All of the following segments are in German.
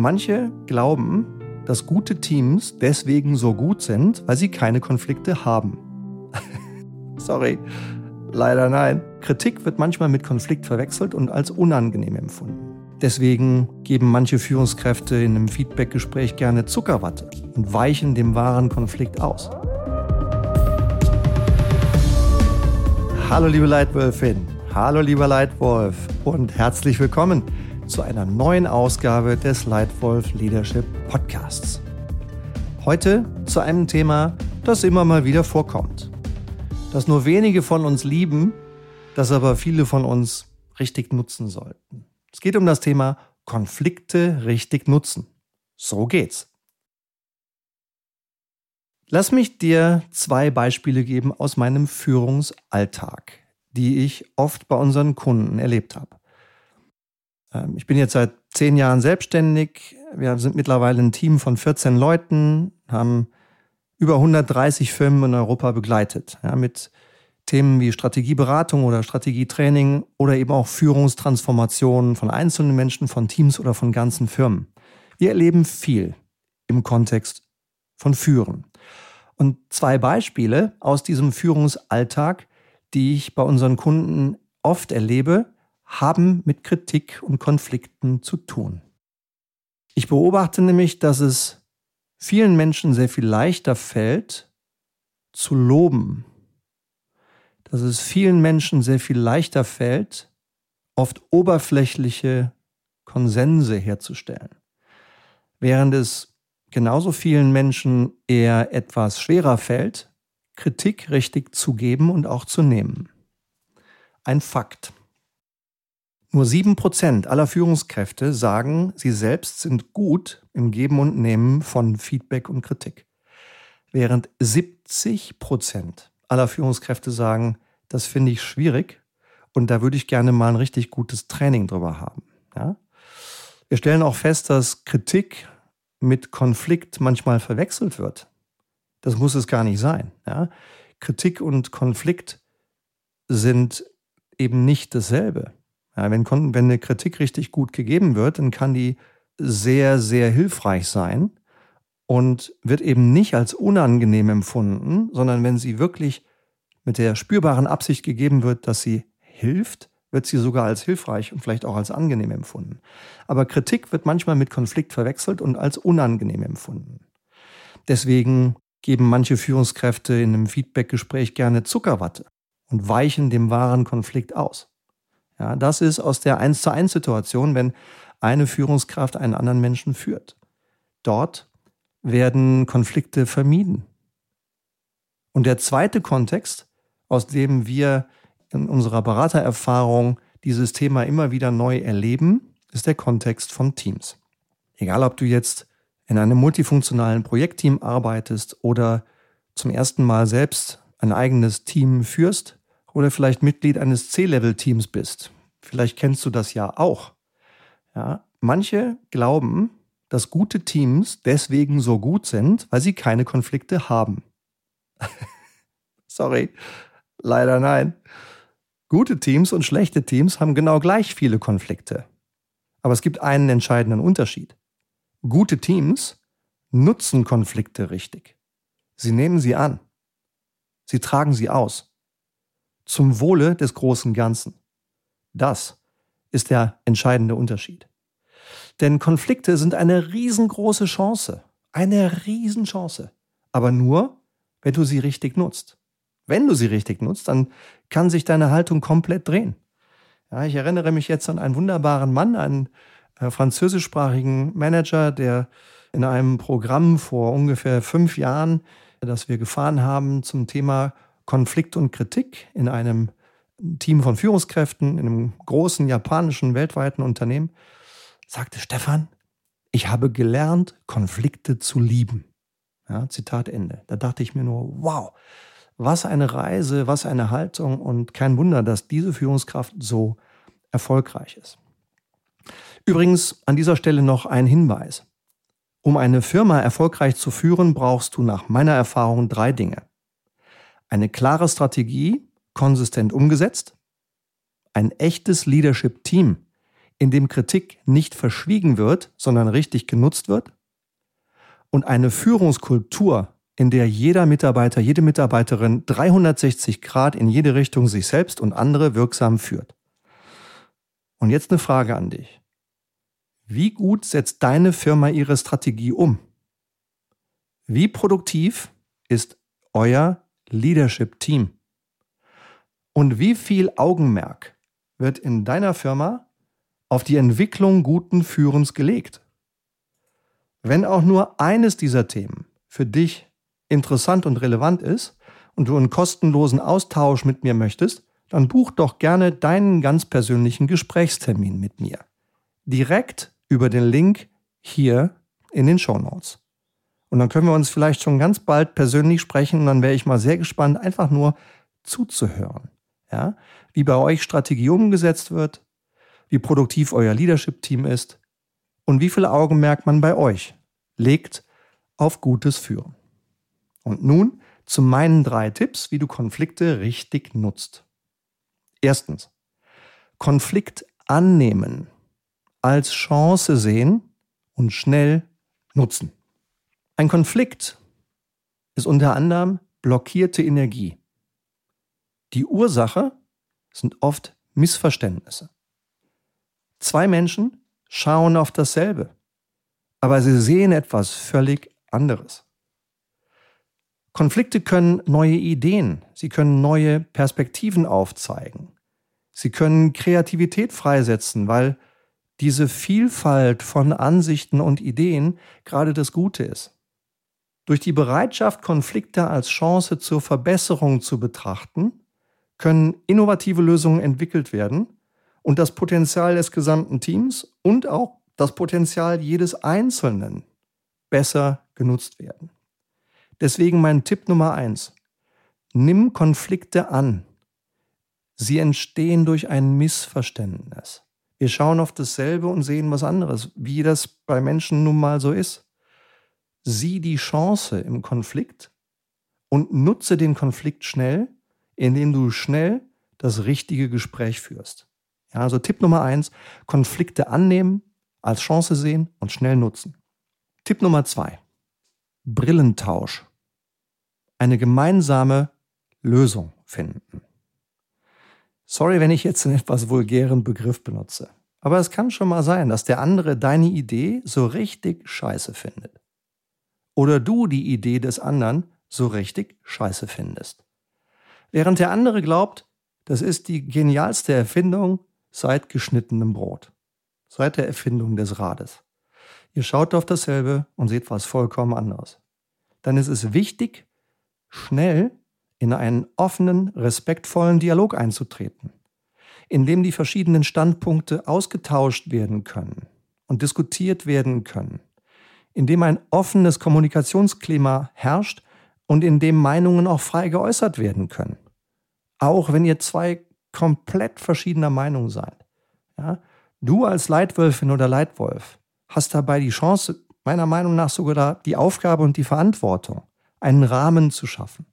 Manche glauben, dass gute Teams deswegen so gut sind, weil sie keine Konflikte haben. Sorry, leider nein. Kritik wird manchmal mit Konflikt verwechselt und als unangenehm empfunden. Deswegen geben manche Führungskräfte in einem Feedbackgespräch gerne Zuckerwatte und weichen dem wahren Konflikt aus. Hallo liebe Leitwölfin, hallo lieber Leitwolf und herzlich willkommen zu einer neuen Ausgabe des Leitwolf Leadership Podcasts. Heute zu einem Thema, das immer mal wieder vorkommt, das nur wenige von uns lieben, das aber viele von uns richtig nutzen sollten. Es geht um das Thema Konflikte richtig nutzen. So geht's. Lass mich dir zwei Beispiele geben aus meinem Führungsalltag, die ich oft bei unseren Kunden erlebt habe. Ähm, ich bin jetzt seit zehn Jahren selbstständig. Wir sind mittlerweile ein Team von 14 Leuten, haben über 130 Firmen in Europa begleitet, ja, mit Themen wie Strategieberatung oder Strategietraining oder eben auch Führungstransformationen von einzelnen Menschen, von Teams oder von ganzen Firmen. Wir erleben viel im Kontext von Führen. Und zwei Beispiele aus diesem Führungsalltag, die ich bei unseren Kunden oft erlebe, haben mit Kritik und Konflikten zu tun. Ich beobachte nämlich, dass es vielen Menschen sehr viel leichter fällt, zu loben. Dass es vielen Menschen sehr viel leichter fällt, oft oberflächliche Konsense herzustellen. Während es genauso vielen Menschen eher etwas schwerer fällt, Kritik richtig zu geben und auch zu nehmen. Ein Fakt. Nur sieben Prozent aller Führungskräfte sagen, sie selbst sind gut im Geben und Nehmen von Feedback und Kritik. Während 70 Prozent aller Führungskräfte sagen, das finde ich schwierig und da würde ich gerne mal ein richtig gutes Training drüber haben. Ja? Wir stellen auch fest, dass Kritik mit Konflikt manchmal verwechselt wird. Das muss es gar nicht sein. Ja? Kritik und Konflikt sind eben nicht dasselbe. Ja, wenn, wenn eine Kritik richtig gut gegeben wird, dann kann die sehr, sehr hilfreich sein und wird eben nicht als unangenehm empfunden, sondern wenn sie wirklich mit der spürbaren Absicht gegeben wird, dass sie hilft, wird sie sogar als hilfreich und vielleicht auch als angenehm empfunden. Aber Kritik wird manchmal mit Konflikt verwechselt und als unangenehm empfunden. Deswegen geben manche Führungskräfte in einem Feedbackgespräch gerne Zuckerwatte und weichen dem wahren Konflikt aus. Ja, das ist aus der 1 zu 1 Situation, wenn eine Führungskraft einen anderen Menschen führt. Dort werden Konflikte vermieden. Und der zweite Kontext, aus dem wir in unserer Beratererfahrung dieses Thema immer wieder neu erleben, ist der Kontext von Teams. Egal, ob du jetzt in einem multifunktionalen Projektteam arbeitest oder zum ersten Mal selbst ein eigenes Team führst oder vielleicht Mitglied eines C-Level-Teams bist. Vielleicht kennst du das ja auch. Ja, manche glauben, dass gute Teams deswegen so gut sind, weil sie keine Konflikte haben. Sorry, leider nein. Gute Teams und schlechte Teams haben genau gleich viele Konflikte. Aber es gibt einen entscheidenden Unterschied. Gute Teams nutzen Konflikte richtig. Sie nehmen sie an. Sie tragen sie aus. Zum Wohle des großen Ganzen. Das ist der entscheidende Unterschied. Denn Konflikte sind eine riesengroße Chance. Eine Riesenchance. Aber nur, wenn du sie richtig nutzt. Wenn du sie richtig nutzt, dann kann sich deine Haltung komplett drehen. Ja, ich erinnere mich jetzt an einen wunderbaren Mann, einen äh, französischsprachigen Manager, der in einem Programm vor ungefähr fünf Jahren, das wir gefahren haben zum Thema Konflikt und Kritik in einem Team von Führungskräften, in einem großen japanischen weltweiten Unternehmen, sagte Stefan, ich habe gelernt, Konflikte zu lieben. Ja, Zitat Ende. Da dachte ich mir nur, wow, was eine Reise, was eine Haltung und kein Wunder, dass diese Führungskraft so erfolgreich ist. Übrigens an dieser Stelle noch ein Hinweis. Um eine Firma erfolgreich zu führen, brauchst du nach meiner Erfahrung drei Dinge. Eine klare Strategie, konsistent umgesetzt, ein echtes Leadership-Team, in dem Kritik nicht verschwiegen wird, sondern richtig genutzt wird. Und eine Führungskultur, in der jeder Mitarbeiter, jede Mitarbeiterin 360 Grad in jede Richtung sich selbst und andere wirksam führt. Und jetzt eine Frage an dich. Wie gut setzt deine Firma ihre Strategie um? Wie produktiv ist euer Leadership-Team? Und wie viel Augenmerk wird in deiner Firma auf die Entwicklung guten Führens gelegt? Wenn auch nur eines dieser Themen für dich interessant und relevant ist und du einen kostenlosen Austausch mit mir möchtest, dann buch doch gerne deinen ganz persönlichen Gesprächstermin mit mir. Direkt über den Link hier in den Show Notes. Und dann können wir uns vielleicht schon ganz bald persönlich sprechen und dann wäre ich mal sehr gespannt, einfach nur zuzuhören. Ja? Wie bei euch Strategie umgesetzt wird, wie produktiv euer Leadership-Team ist und wie viel Augenmerk man bei euch legt auf gutes Führen. Und nun zu meinen drei Tipps, wie du Konflikte richtig nutzt. Erstens, Konflikt annehmen, als Chance sehen und schnell nutzen. Ein Konflikt ist unter anderem blockierte Energie. Die Ursache sind oft Missverständnisse. Zwei Menschen schauen auf dasselbe, aber sie sehen etwas völlig anderes. Konflikte können neue Ideen, sie können neue Perspektiven aufzeigen. Sie können Kreativität freisetzen, weil diese Vielfalt von Ansichten und Ideen gerade das Gute ist. Durch die Bereitschaft, Konflikte als Chance zur Verbesserung zu betrachten, können innovative Lösungen entwickelt werden und das Potenzial des gesamten Teams und auch das Potenzial jedes Einzelnen besser genutzt werden. Deswegen mein Tipp Nummer eins. Nimm Konflikte an. Sie entstehen durch ein Missverständnis. Wir schauen auf dasselbe und sehen was anderes, wie das bei Menschen nun mal so ist. Sieh die Chance im Konflikt und nutze den Konflikt schnell, indem du schnell das richtige Gespräch führst. Ja, also Tipp Nummer eins, Konflikte annehmen, als Chance sehen und schnell nutzen. Tipp Nummer zwei, Brillentausch eine gemeinsame Lösung finden. Sorry, wenn ich jetzt einen etwas vulgären Begriff benutze. Aber es kann schon mal sein, dass der andere deine Idee so richtig scheiße findet. Oder du die Idee des anderen so richtig scheiße findest. Während der andere glaubt, das ist die genialste Erfindung seit geschnittenem Brot. Seit der Erfindung des Rades. Ihr schaut auf dasselbe und seht was vollkommen anderes. Dann ist es wichtig, schnell in einen offenen, respektvollen Dialog einzutreten, in dem die verschiedenen Standpunkte ausgetauscht werden können und diskutiert werden können, in dem ein offenes Kommunikationsklima herrscht und in dem Meinungen auch frei geäußert werden können. Auch wenn ihr zwei komplett verschiedener Meinung seid. Ja? Du als Leitwölfin oder Leitwolf hast dabei die Chance, meiner Meinung nach sogar die Aufgabe und die Verantwortung, einen Rahmen zu schaffen.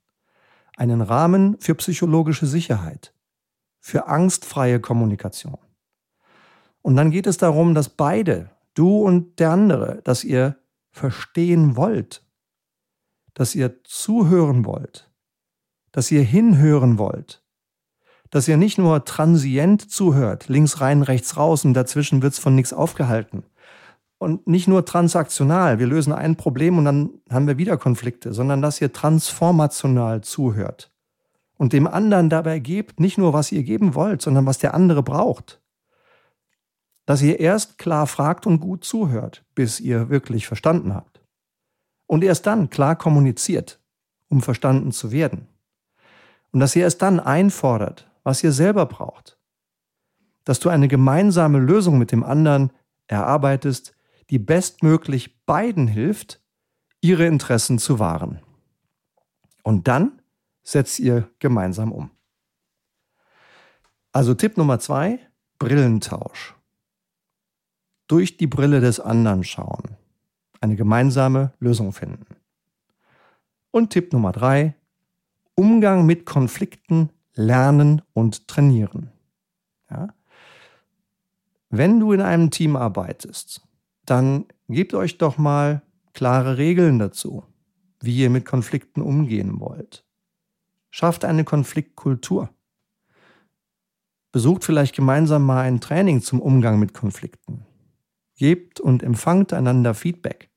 Einen Rahmen für psychologische Sicherheit, für angstfreie Kommunikation. Und dann geht es darum, dass beide, du und der andere, dass ihr verstehen wollt, dass ihr zuhören wollt, dass ihr hinhören wollt, dass ihr nicht nur transient zuhört, links rein, rechts raus und dazwischen wird's von nichts aufgehalten, und nicht nur transaktional, wir lösen ein Problem und dann haben wir wieder Konflikte, sondern dass ihr transformational zuhört und dem anderen dabei gebt, nicht nur was ihr geben wollt, sondern was der andere braucht. Dass ihr erst klar fragt und gut zuhört, bis ihr wirklich verstanden habt. Und erst dann klar kommuniziert, um verstanden zu werden. Und dass ihr erst dann einfordert, was ihr selber braucht. Dass du eine gemeinsame Lösung mit dem anderen erarbeitest, die bestmöglich beiden hilft, ihre Interessen zu wahren. Und dann setzt ihr gemeinsam um. Also Tipp Nummer zwei, Brillentausch. Durch die Brille des anderen schauen. Eine gemeinsame Lösung finden. Und Tipp Nummer drei, Umgang mit Konflikten lernen und trainieren. Ja? wenn du in einem Team arbeitest, dann gebt euch doch mal klare Regeln dazu, wie ihr mit Konflikten umgehen wollt. Schafft eine Konfliktkultur. Besucht vielleicht gemeinsam mal ein Training zum Umgang mit Konflikten. Gebt und empfangt einander Feedback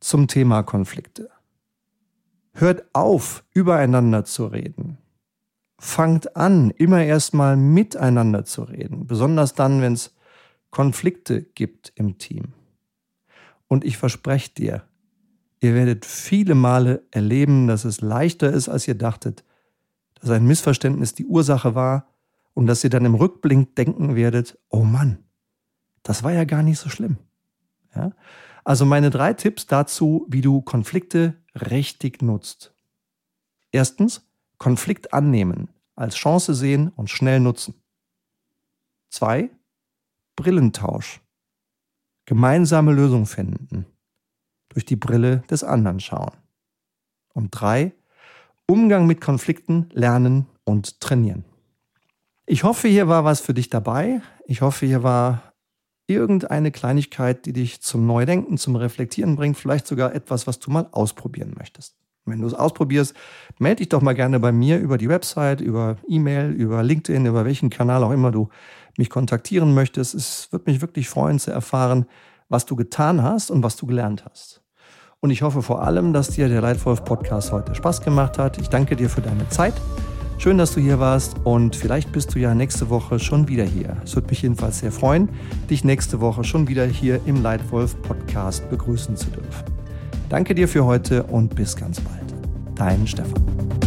zum Thema Konflikte. Hört auf, übereinander zu reden. Fangt an, immer erstmal miteinander zu reden, besonders dann, wenn es Konflikte gibt im Team. Und ich verspreche dir, ihr werdet viele Male erleben, dass es leichter ist, als ihr dachtet, dass ein Missverständnis die Ursache war und dass ihr dann im Rückblick denken werdet, oh Mann, das war ja gar nicht so schlimm. Ja? Also meine drei Tipps dazu, wie du Konflikte richtig nutzt. Erstens, Konflikt annehmen, als Chance sehen und schnell nutzen. Zwei, Brillentausch. Gemeinsame Lösung finden. Durch die Brille des anderen schauen. Und drei, Umgang mit Konflikten lernen und trainieren. Ich hoffe, hier war was für dich dabei. Ich hoffe, hier war irgendeine Kleinigkeit, die dich zum Neudenken, zum Reflektieren bringt, vielleicht sogar etwas, was du mal ausprobieren möchtest. Wenn du es ausprobierst, melde dich doch mal gerne bei mir über die Website, über E-Mail, über LinkedIn, über welchen Kanal auch immer du mich kontaktieren möchtest. Es wird mich wirklich freuen zu erfahren, was du getan hast und was du gelernt hast. Und ich hoffe vor allem, dass dir der Leitwolf Podcast heute Spaß gemacht hat. Ich danke dir für deine Zeit. Schön, dass du hier warst und vielleicht bist du ja nächste Woche schon wieder hier. Es würde mich jedenfalls sehr freuen, dich nächste Woche schon wieder hier im Leitwolf Podcast begrüßen zu dürfen. Danke dir für heute und bis ganz bald. Dein Stefan.